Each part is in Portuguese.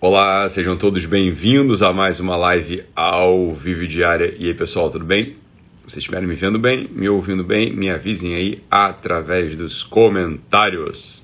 Olá, sejam todos bem-vindos a mais uma live ao vivo diária. E aí, pessoal, tudo bem? Vocês estiverem me vendo bem, me ouvindo bem, me avisem aí através dos comentários.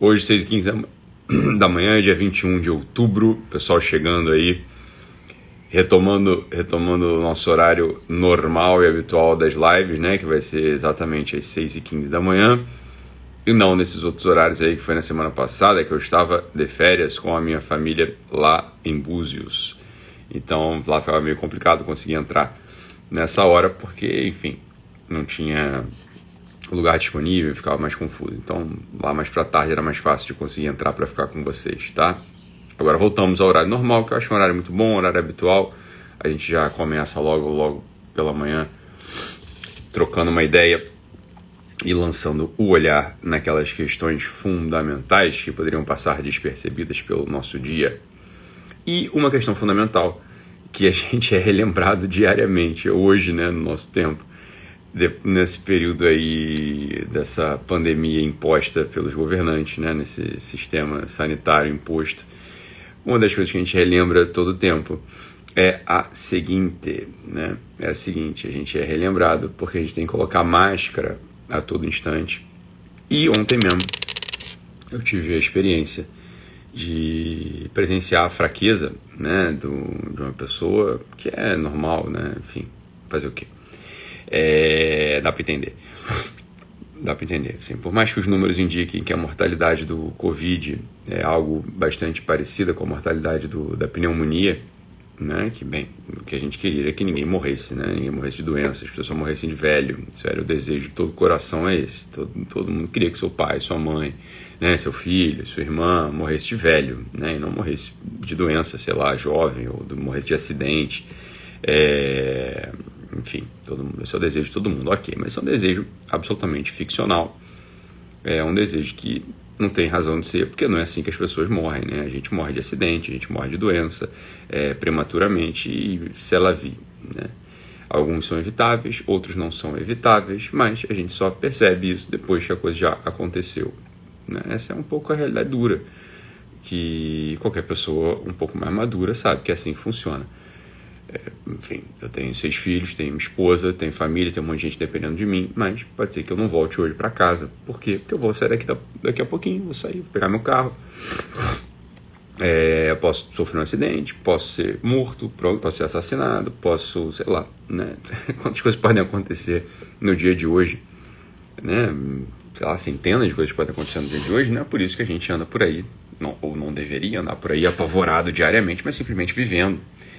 Hoje, 6 h 15 da manhã, dia 21 de outubro, pessoal chegando aí, retomando, retomando o nosso horário normal e habitual das lives, né? Que vai ser exatamente às 6 h 15 da manhã e não nesses outros horários aí que foi na semana passada, que eu estava de férias com a minha família lá em Búzios. Então lá ficava meio complicado conseguir entrar nessa hora, porque, enfim, não tinha lugar disponível, ficava mais confuso. Então lá mais para tarde era mais fácil de conseguir entrar para ficar com vocês, tá? Agora voltamos ao horário normal, que eu acho um horário muito bom, um horário habitual. A gente já começa logo, logo pela manhã, trocando uma ideia e lançando o olhar naquelas questões fundamentais que poderiam passar despercebidas pelo nosso dia. E uma questão fundamental que a gente é relembrado diariamente, hoje, né, no nosso tempo, nesse período aí dessa pandemia imposta pelos governantes, né, nesse sistema sanitário imposto. Uma das coisas que a gente relembra todo o tempo é a seguinte, né? É a seguinte, a gente é relembrado porque a gente tem que colocar máscara a todo instante. E ontem mesmo eu tive a experiência de presenciar a fraqueza né, do, de uma pessoa que é normal, né? Enfim, fazer o quê? É, dá para entender. Dá para entender. Assim, por mais que os números indiquem que a mortalidade do Covid é algo bastante parecida com a mortalidade do, da pneumonia, né? Que bem, o que a gente queria é que ninguém morresse, né? Ninguém morresse de doenças, as pessoas morressem de velho. Isso era o desejo de todo coração é esse. Todo, todo mundo queria que seu pai, sua mãe, né, seu filho, sua irmã morresse de velho, né? E não morresse de doença, sei lá, jovem ou do, morresse de acidente. É, enfim, todo mundo, esse é o desejo de todo mundo, ok, mas é um desejo absolutamente ficcional. É um desejo que não tem razão de ser, porque não é assim que as pessoas morrem, né? A gente morre de acidente, a gente morre de doença é, prematuramente e se ela vir, né? Alguns são evitáveis, outros não são evitáveis, mas a gente só percebe isso depois que a coisa já aconteceu. Né? Essa é um pouco a realidade dura, que qualquer pessoa um pouco mais madura sabe que é assim funciona. É, enfim, eu tenho seis filhos, tenho esposa, tenho família, tenho um monte de gente dependendo de mim, mas pode ser que eu não volte hoje para casa. Por quê? Porque eu vou sair daqui, daqui a pouquinho, vou sair, vou pegar meu carro. É, posso sofrer um acidente, posso ser morto, posso ser assassinado, posso, sei lá, né? Quantas coisas podem acontecer no dia de hoje, né? Sei lá, centenas de coisas podem acontecer no dia de hoje, não é por isso que a gente anda por aí, não, ou não deveria andar por aí apavorado diariamente, mas simplesmente vivendo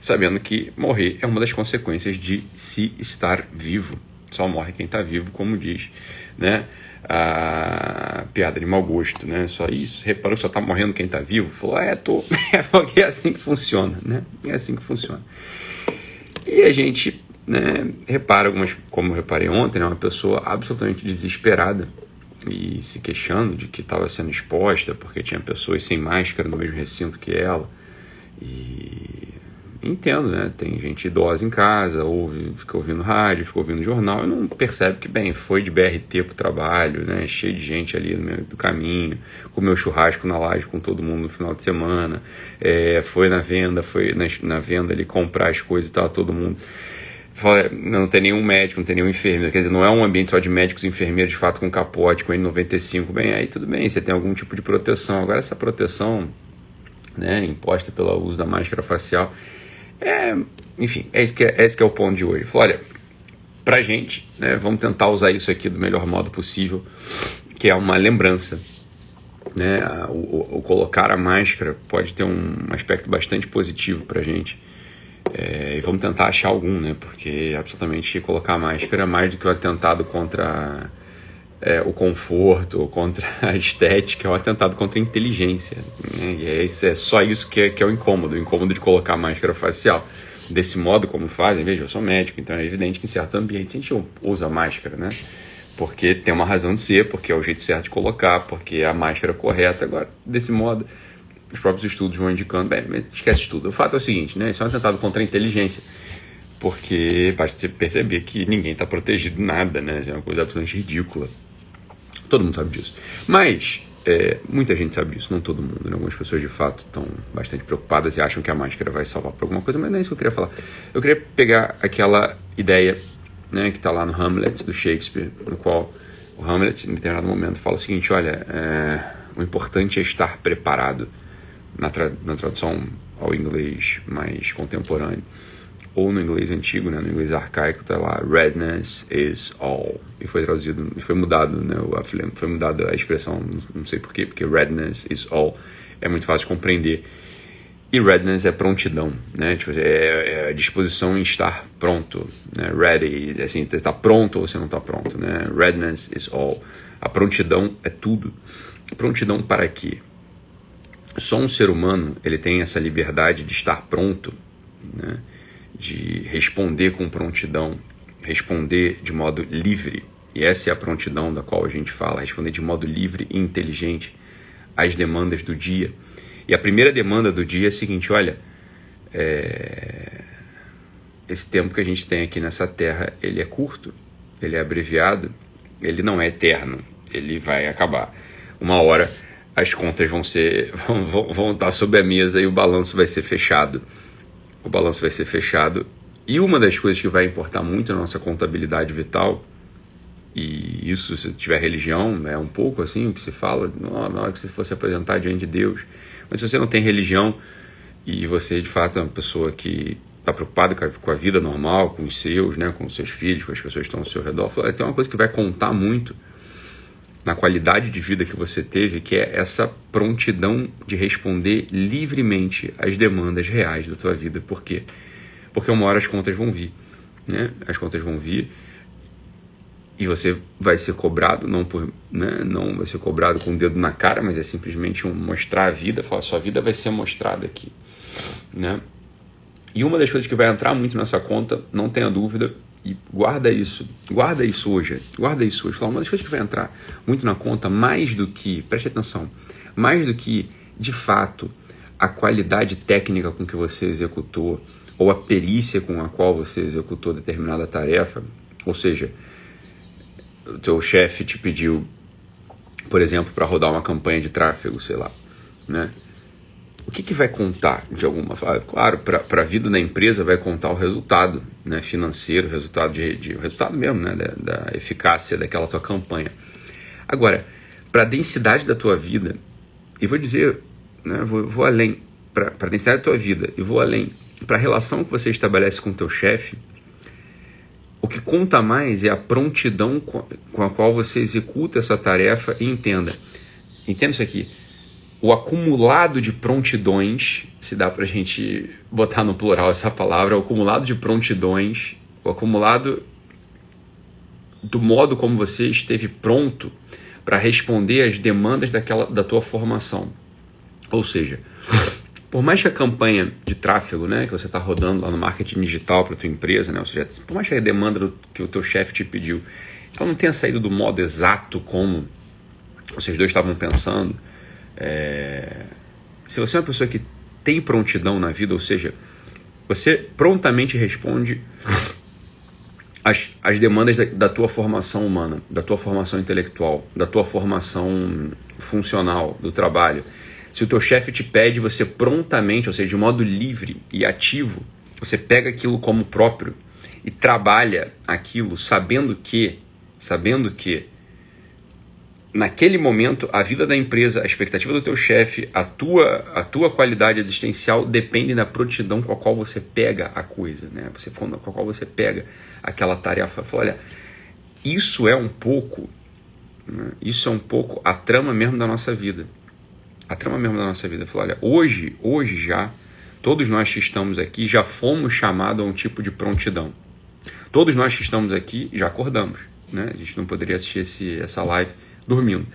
sabendo que morrer é uma das consequências de se estar vivo. Só morre quem está vivo, como diz, né? A piada de mau gosto, né? Só isso. Reparou que só está morrendo quem está vivo? Falou, é, tô. É porque é assim que funciona, né? É assim que funciona. E a gente, né, repara algumas, como eu reparei ontem, né, uma pessoa absolutamente desesperada e se queixando de que estava sendo exposta porque tinha pessoas sem máscara no mesmo recinto que ela. E entendo, né? Tem gente idosa em casa, ouve, fica ouvindo rádio, fica ouvindo jornal e não percebe que, bem, foi de BRT pro trabalho, né? Cheio de gente ali no meio do caminho, comeu churrasco na laje com todo mundo no final de semana, é, foi na venda, foi na, na venda ali comprar as coisas e tal, todo mundo não tem nenhum médico, não tem nenhum enfermeiro, quer dizer, não é um ambiente só de médicos e enfermeiros de fato com capote, com N95, bem, aí tudo bem, você tem algum tipo de proteção. Agora essa proteção, né, imposta pelo uso da máscara facial, é, enfim, é esse, que é, esse que é o ponto de hoje. Falei, olha, pra gente, né, vamos tentar usar isso aqui do melhor modo possível, que é uma lembrança. Né? O, o, o colocar a máscara pode ter um aspecto bastante positivo pra gente. É, e vamos tentar achar algum, né? Porque absolutamente colocar a máscara é mais do que o atentado contra é, o conforto, contra a estética, é um atentado contra a inteligência. Né? E é, é só isso que é, que é o incômodo, o incômodo de colocar máscara facial. Desse modo como fazem, veja, eu sou médico, então é evidente que em certos ambientes a gente usa máscara, né? Porque tem uma razão de ser, porque é o jeito certo de colocar, porque é a máscara correta. Agora, desse modo, os próprios estudos vão indicando, bem, esquece tudo. O fato é o seguinte, né? Isso é um atentado contra a inteligência porque basta você perceber que ninguém está protegido nada, né? Isso é uma coisa absolutamente ridícula. Todo mundo sabe disso. Mas É, muita gente sabe isso, não todo mundo. Né? Algumas pessoas de fato estão bastante preocupadas e acham que a máscara vai salvar por alguma coisa, mas não é isso que eu queria falar. Eu queria pegar aquela ideia né, que está lá no Hamlet do Shakespeare, no qual o Hamlet, em determinado momento, fala o seguinte: olha, é, o importante é estar preparado. Na, tra na tradução ao inglês mais contemporâneo ou no inglês antigo, né, no inglês arcaico, está lá redness is all. E foi traduzido, foi mudado, né, foi mudada a expressão, não sei porquê, porque redness is all é muito fácil de compreender. E readiness é prontidão, né? Tipo, é, é disposição em estar pronto, né? Ready, assim, você está pronto ou você não está pronto, né? Readiness is all. A prontidão é tudo. Prontidão para quê? Só um ser humano ele tem essa liberdade de estar pronto, né? De responder com prontidão, responder de modo livre. E essa é a prontidão da qual a gente fala, responder de modo livre e inteligente às demandas do dia. E a primeira demanda do dia é a seguinte: olha, é... esse tempo que a gente tem aqui nessa terra, ele é curto, ele é abreviado, ele não é eterno, ele vai acabar. Uma hora as contas vão ser vão, vão, vão estar sob a mesa e o balanço vai ser fechado o balanço vai ser fechado. E uma das coisas que vai importar muito na nossa contabilidade vital, e isso se tiver religião, é um pouco assim o que se fala na hora que você fosse apresentar diante de Deus. Mas se você não tem religião e você de fato é uma pessoa que está preocupada com a, vida normal, com os seus, né, com os seus filhos, com as pessoas que estão ao seu redor, tem uma coisa que vai contar muito na qualidade de vida que você teve, que é essa prontidão de responder livremente às demandas reais da tua vida. Por quê? Porque uma hora as contas vão vir, né? As contas vão vir e você vai ser cobrado, não por, né? não vai ser cobrado com o dedo na cara, mas é simplesmente um mostrar a vida, falar sua vida vai ser mostrada aqui, né? E uma das coisas que vai entrar muito nessa conta, não tenha dúvida, e guarda isso, guarda isso hoje, guarda isso hoje. Fala, uma das coisas que vai entrar muito na conta, mais do que, preste atenção, mais do que, de fato, a qualidade técnica com que você executou, ou a perícia com a qual você executou determinada tarefa, ou seja, o teu chefe te pediu, por exemplo, para rodar uma campanha de tráfego, sei lá, né? O que, que vai contar de alguma forma? Claro, para a vida da empresa vai contar o resultado né, financeiro, resultado, de, de, resultado mesmo né, da, da eficácia daquela tua campanha. Agora, para a densidade da tua vida, e vou dizer, né, vou, vou além, para a densidade da tua vida, e vou além, para a relação que você estabelece com o teu chefe, o que conta mais é a prontidão com a qual você executa essa tarefa e entenda. Entenda isso aqui o acumulado de prontidões, se dá para a gente botar no plural essa palavra, o acumulado de prontidões, o acumulado do modo como você esteve pronto para responder às demandas daquela, da tua formação. Ou seja, por mais que a campanha de tráfego né, que você está rodando lá no marketing digital para tua empresa, né, ou seja, por mais que a demanda que o teu chefe te pediu, ela não tenha saído do modo exato como vocês dois estavam pensando, é... Se você é uma pessoa que tem prontidão na vida, ou seja, você prontamente responde às, às demandas da, da, tua formação humana, da tua formação intelectual, da tua formação funcional, do trabalho. Se o teu chefe te pede, você prontamente, ou seja, de modo livre e ativo, você pega aquilo como próprio e trabalha aquilo sabendo que, sabendo que naquele momento, a vida da empresa, a expectativa do teu chefe, a tua, a tua qualidade existencial depende da prontidão com a qual você pega a coisa, né? Você, com a qual você pega aquela tarefa. Fala, olha, isso é um pouco, né? isso é um pouco a trama mesmo da nossa vida. A trama mesmo da nossa vida. Fala, olha, hoje, hoje já, todos nós que estamos aqui já fomos chamados a um tipo de prontidão. Todos nós que estamos aqui já acordamos, né? A gente não poderia assistir esse, essa live dormindo.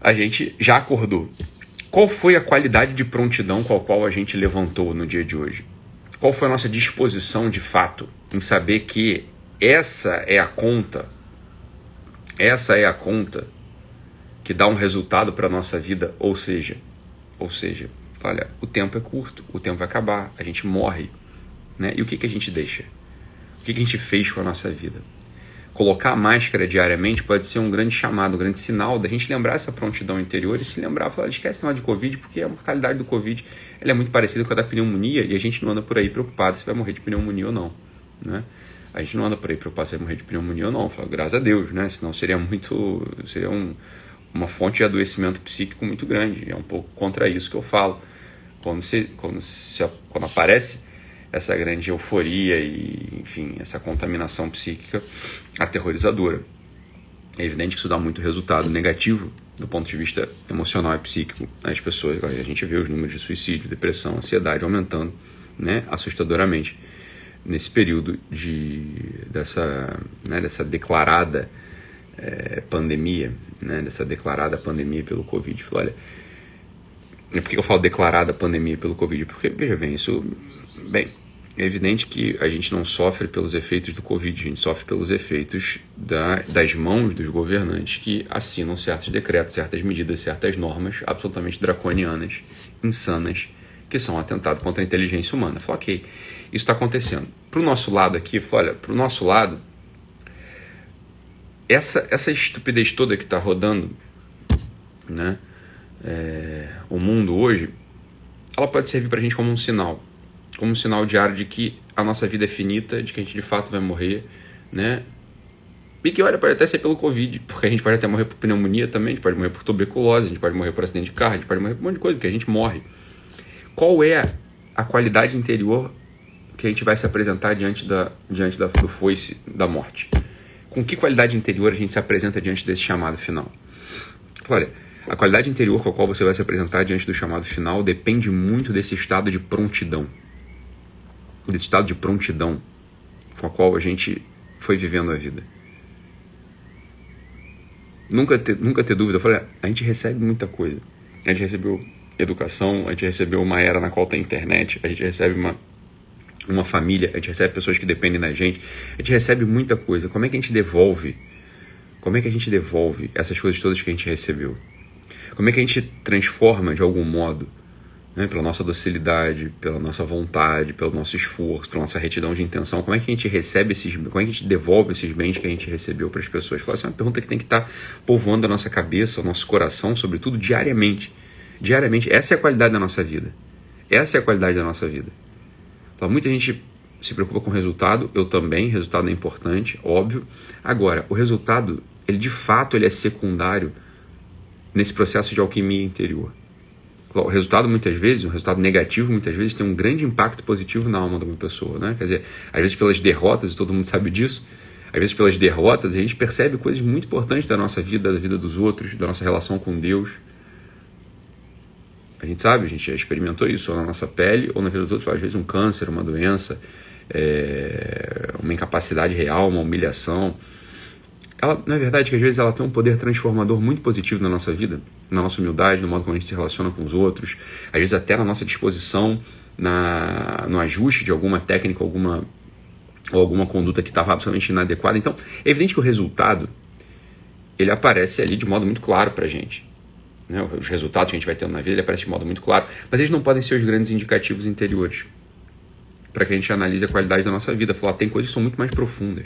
A gente já acordou. Qual foi a qualidade de prontidão com a qual a gente levantou no dia de hoje? Qual foi a nossa disposição de fato em saber que essa é a conta, essa é a conta que dá um resultado para a nossa vida, ou seja, ou seja, olha, o tempo é curto, o tempo vai acabar, a gente morre, né? E o que, que a gente deixa? O que, que a gente fez com a nossa vida? Colocar a máscara diariamente pode ser um grande chamado, um grande sinal da gente lembrar essa prontidão interior e se lembrar, falar, esquece o de Covid, porque a mortalidade do Covid ela é muito parecida com a da pneumonia e a gente não anda por aí preocupado se vai morrer de pneumonia ou não, né? A gente não anda por aí preocupado se vai morrer de pneumonia ou não, fala, graças a Deus, né? Senão seria muito, seria um, uma fonte de adoecimento psíquico muito grande, é um pouco contra isso que eu falo. Quando, se, quando, se, quando aparece essa grande euforia e, enfim, essa contaminação psíquica aterrorizadora. É evidente que isso dá muito resultado negativo do ponto de vista emocional e psíquico às pessoas. A gente vê os números de suicídio, depressão, ansiedade aumentando né, assustadoramente nesse período de, dessa, né, dessa declarada é, pandemia, né, dessa declarada pandemia pelo Covid. Olha, por que eu falo declarada pandemia pelo Covid? Porque, veja bem, isso. Bem, é evidente que a gente não sofre pelos efeitos do Covid, a gente sofre pelos efeitos da, das mãos dos governantes que assinam certos decretos, certas medidas, certas normas absolutamente draconianas, insanas, que são atentado contra a inteligência humana. Fala, ok, isso está acontecendo. Para o nosso lado aqui, olha, para o nosso lado, essa, essa estupidez toda que está rodando, né, é, o mundo hoje, ela pode servir para a gente como um sinal como um sinal diário de que a nossa vida é finita, de que a gente de fato vai morrer, né? E que, olha, pode até ser pelo Covid, porque a gente pode até morrer por pneumonia também, a gente pode morrer por tuberculose, a gente pode morrer por acidente de carro, a gente pode morrer por um monte de coisa, porque a gente morre. Qual é a qualidade interior que a gente vai se apresentar diante, da, diante da, do foice da morte? Com que qualidade interior a gente se apresenta diante desse chamado final? Olha, a qualidade interior com a qual você vai se apresentar diante do chamado final depende muito desse estado de prontidão desse estado de prontidão com a qual a gente foi vivendo a vida. Nunca ter, nunca ter dúvida. Eu falei, a gente recebe muita coisa. A gente recebeu educação, a gente recebeu uma era na qual tem internet, a gente recebe uma, uma família, a gente recebe pessoas que dependem da gente, a gente recebe muita coisa. Como é que a gente devolve? Como é que a gente devolve essas coisas todas que a gente recebeu? Como é que a gente transforma de algum modo né, pela nossa docilidade, pela nossa vontade, pelo nosso esforço, pela nossa retidão de intenção, como é que a gente recebe esses, como é que a gente devolve esses bens que a gente recebeu para as pessoas? Fala assim, é uma pergunta que tem que estar tá povoando a nossa cabeça, o nosso coração, sobretudo diariamente. Diariamente, essa é a qualidade da nossa vida. Essa é a qualidade da nossa vida. Muita gente se preocupa com o resultado, eu também, resultado é importante, óbvio. Agora, o resultado, ele de fato ele é secundário nesse processo de alquimia interior o resultado muitas vezes, um resultado negativo muitas vezes tem um grande impacto positivo na alma de uma pessoa, né? Quer dizer, às vezes pelas derrotas, e todo mundo sabe disso, às vezes pelas derrotas a gente percebe coisas muito importantes da nossa vida, da vida dos outros, da nossa relação com Deus. A gente sabe, a gente já experimentou isso ou na nossa pele ou na vida dos outros, às vezes um câncer, uma doença, é, uma incapacidade real, uma humilhação ela, na verdade, que às vezes ela tem um poder transformador muito positivo na nossa vida, na nossa humildade, no modo como a gente se relaciona com os outros, às vezes até na nossa disposição, na, no ajuste de alguma técnica, alguma ou alguma conduta que estava absolutamente inadequada. Então, é evidente que o resultado ele aparece ali de modo muito claro para a gente. Né? Os resultados que a gente vai tendo na vida ele aparece de modo muito claro, mas eles não podem ser os grandes indicativos interiores para que a gente analise a qualidade da nossa vida. Falar, tem coisas que são muito mais profundas.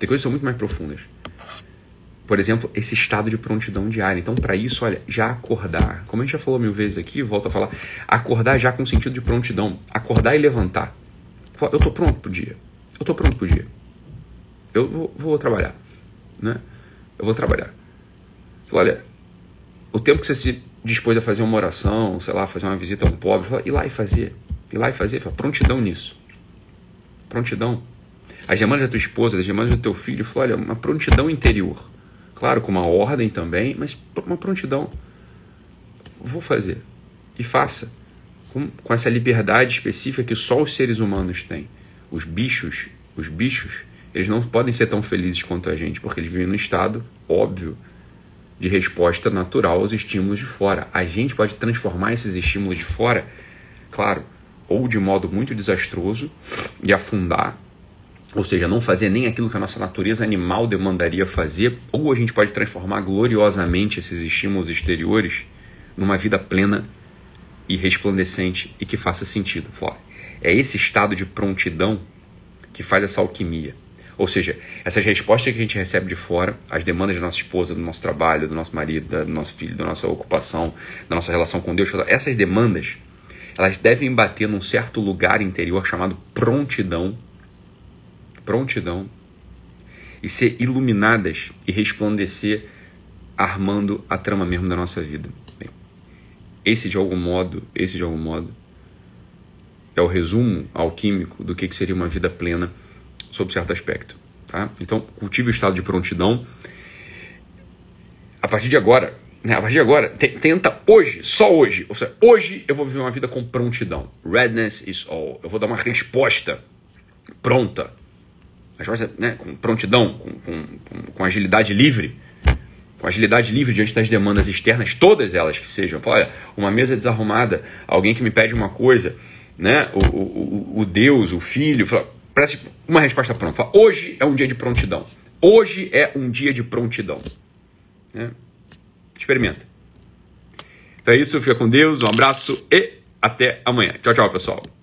Tem coisas que são muito mais profundas por exemplo, esse estado de prontidão diária. Então, para isso, olha, já acordar. Como a gente já falou mil vezes aqui, volto a falar, acordar já com sentido de prontidão. Acordar e levantar. Eu estou pronto pro dia. Eu estou pronto pro dia. Eu vou, vou, trabalhar, né? Eu vou trabalhar. Olha, o tempo que você se dispôs a fazer uma oração, sei lá, fazer uma visita a um pobre, fala, ir lá e fazer. Ir lá e fazer. Fala, prontidão nisso. Prontidão. As demandas da tua esposa, as demandas do teu filho, fala, olha, uma prontidão interior Claro, com uma ordem também, mas uma prontidão. Vou fazer. E faça. Com, com essa liberdade específica que só os seres humanos têm. Os bichos, os bichos, eles não podem ser tão felizes quanto a gente, porque eles vivem num estado óbvio de resposta natural aos estímulos de fora. A gente pode transformar esses estímulos de fora, claro, ou de modo muito desastroso e afundar ou seja, não fazer nem aquilo que a nossa natureza animal demandaria fazer, ou a gente pode transformar gloriosamente esses estímulos exteriores numa vida plena e resplandecente e que faça sentido. É esse estado de prontidão que faz essa alquimia. Ou seja, essas respostas que a gente recebe de fora, as demandas da nossa esposa, do nosso trabalho, do nosso marido, do nosso filho, da nossa ocupação, da nossa relação com Deus, essas demandas, elas devem bater num certo lugar interior chamado prontidão. Prontidão. E ser iluminadas e resplandecer armando a trama mesmo da nossa vida. Bem, esse de algum modo, esse de algum modo é o resumo alquímico do que seria uma vida plena sob certo aspecto. Tá? Então, cultive o estado de prontidão. A partir de agora, né, a partir de agora, tenta hoje, só hoje, ou seja, hoje eu vou viver uma vida com prontidão. Redness is all. Eu vou dar uma resposta pronta. Resposta, né, com prontidão, com, com, com agilidade livre com agilidade livre diante das demandas externas, todas elas que sejam. Olha, uma mesa desarrumada, alguém que me pede uma coisa, né? O, o, o Deus, o Filho, parece uma resposta pronta. Fala, hoje é um dia de prontidão. Hoje é um dia de prontidão. Né? Experimenta. Então é isso, fica com Deus, um abraço e até amanhã. Tchau, tchau, pessoal.